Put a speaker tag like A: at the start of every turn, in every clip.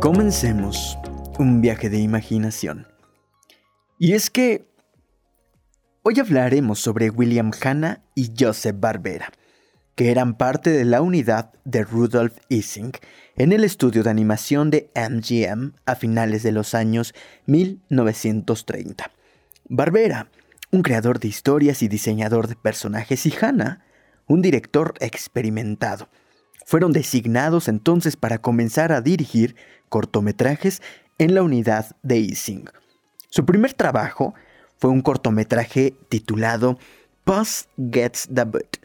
A: Comencemos un viaje de imaginación. Y es que hoy hablaremos sobre William Hanna y Joseph Barbera, que eran parte de la unidad de Rudolf Ising en el estudio de animación de MGM a finales de los años 1930. Barbera, un creador de historias y diseñador de personajes, y Hanna, un director experimentado. Fueron designados entonces para comenzar a dirigir cortometrajes en la unidad de Ising. Su primer trabajo fue un cortometraje titulado Puss Gets the Boot,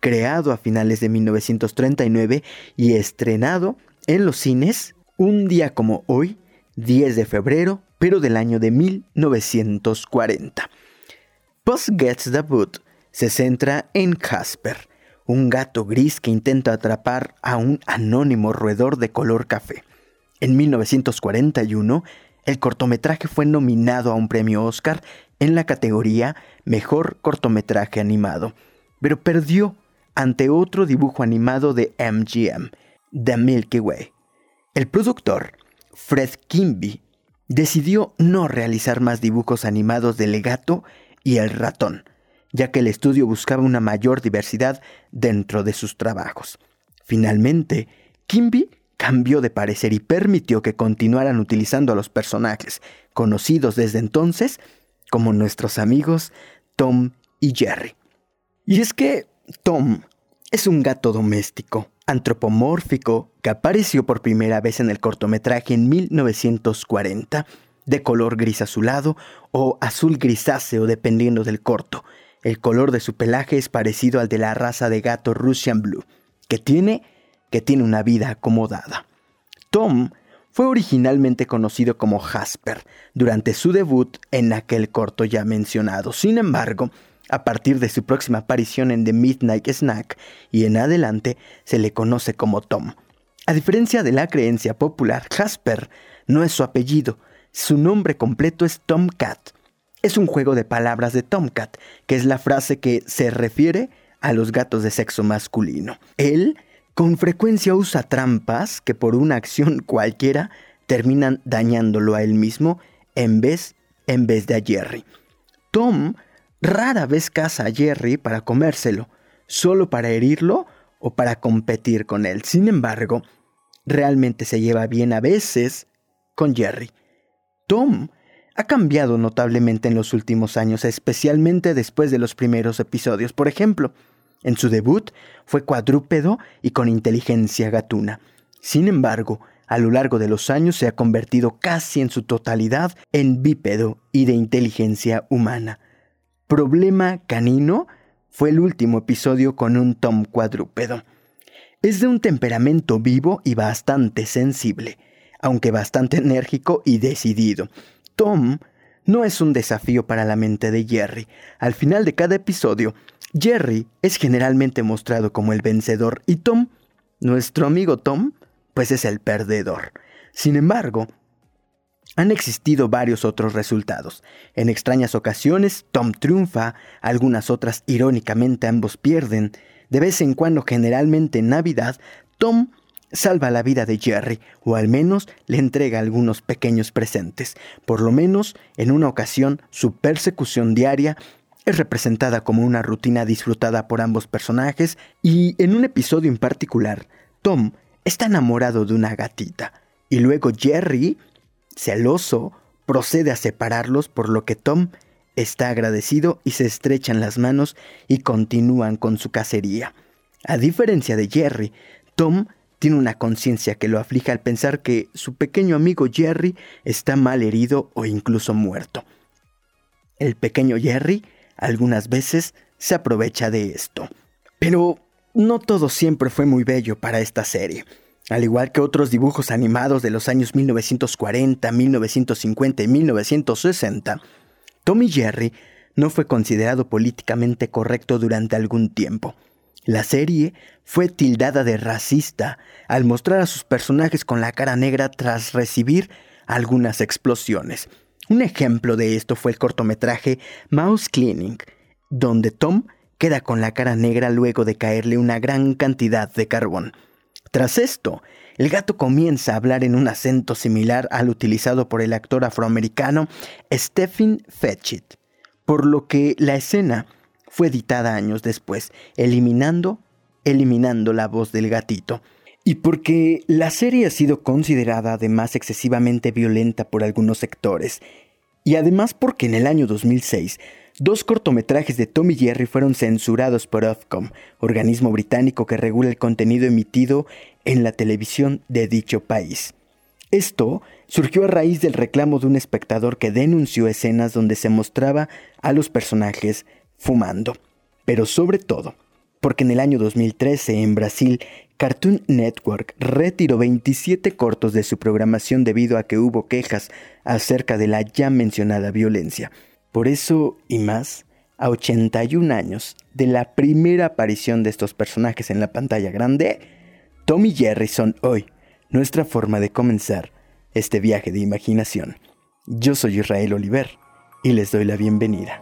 A: creado a finales de 1939 y estrenado en los cines un día como hoy, 10 de febrero, pero del año de 1940. Puss Gets the Boot se centra en Casper, un gato gris que intenta atrapar a un anónimo roedor de color café. En 1941, el cortometraje fue nominado a un premio Oscar en la categoría Mejor cortometraje animado, pero perdió ante otro dibujo animado de MGM, The Milky Way. El productor, Fred Kimby, decidió no realizar más dibujos animados del gato y el ratón, ya que el estudio buscaba una mayor diversidad dentro de sus trabajos. Finalmente, Kimby cambió de parecer y permitió que continuaran utilizando a los personajes, conocidos desde entonces como nuestros amigos Tom y Jerry. Y es que Tom es un gato doméstico, antropomórfico, que apareció por primera vez en el cortometraje en 1940, de color gris azulado o azul grisáceo dependiendo del corto. El color de su pelaje es parecido al de la raza de gato Russian Blue, que tiene que tiene una vida acomodada. Tom fue originalmente conocido como Jasper durante su debut en aquel corto ya mencionado. Sin embargo, a partir de su próxima aparición en The Midnight Snack y en adelante se le conoce como Tom. A diferencia de la creencia popular, Jasper no es su apellido, su nombre completo es Tomcat. Es un juego de palabras de Tomcat, que es la frase que se refiere a los gatos de sexo masculino. Él con frecuencia usa trampas que por una acción cualquiera terminan dañándolo a él mismo en vez, en vez de a Jerry. Tom rara vez caza a Jerry para comérselo, solo para herirlo o para competir con él. Sin embargo, realmente se lleva bien a veces con Jerry. Tom ha cambiado notablemente en los últimos años, especialmente después de los primeros episodios. Por ejemplo, en su debut fue cuadrúpedo y con inteligencia gatuna. Sin embargo, a lo largo de los años se ha convertido casi en su totalidad en bípedo y de inteligencia humana. Problema canino fue el último episodio con un Tom cuadrúpedo. Es de un temperamento vivo y bastante sensible, aunque bastante enérgico y decidido. Tom no es un desafío para la mente de Jerry. Al final de cada episodio, Jerry es generalmente mostrado como el vencedor y Tom, nuestro amigo Tom, pues es el perdedor. Sin embargo, han existido varios otros resultados. En extrañas ocasiones, Tom triunfa, algunas otras irónicamente ambos pierden. De vez en cuando, generalmente en Navidad, Tom salva la vida de Jerry, o al menos le entrega algunos pequeños presentes. Por lo menos, en una ocasión, su persecución diaria es representada como una rutina disfrutada por ambos personajes y en un episodio en particular, Tom está enamorado de una gatita y luego Jerry, celoso, procede a separarlos por lo que Tom está agradecido y se estrechan las manos y continúan con su cacería. A diferencia de Jerry, Tom tiene una conciencia que lo aflige al pensar que su pequeño amigo Jerry está mal herido o incluso muerto. El pequeño Jerry algunas veces se aprovecha de esto. Pero no todo siempre fue muy bello para esta serie. Al igual que otros dibujos animados de los años 1940, 1950 y 1960, Tommy Jerry no fue considerado políticamente correcto durante algún tiempo. La serie fue tildada de racista al mostrar a sus personajes con la cara negra tras recibir algunas explosiones. Un ejemplo de esto fue el cortometraje Mouse Cleaning, donde Tom queda con la cara negra luego de caerle una gran cantidad de carbón. Tras esto, el gato comienza a hablar en un acento similar al utilizado por el actor afroamericano Stephen Fetchit, por lo que la escena fue editada años después, eliminando, eliminando la voz del gatito. Y porque la serie ha sido considerada además excesivamente violenta por algunos sectores, y además porque en el año 2006 Dos cortometrajes de Tommy Jerry fueron censurados por Ofcom, organismo británico que regula el contenido emitido en la televisión de dicho país. Esto surgió a raíz del reclamo de un espectador que denunció escenas donde se mostraba a los personajes fumando, pero sobre todo porque en el año 2013 en Brasil Cartoon Network retiró 27 cortos de su programación debido a que hubo quejas acerca de la ya mencionada violencia. Por eso y más, a 81 años de la primera aparición de estos personajes en la pantalla grande, Tommy y Jerry son hoy nuestra forma de comenzar este viaje de imaginación. Yo soy Israel Oliver y les doy la bienvenida.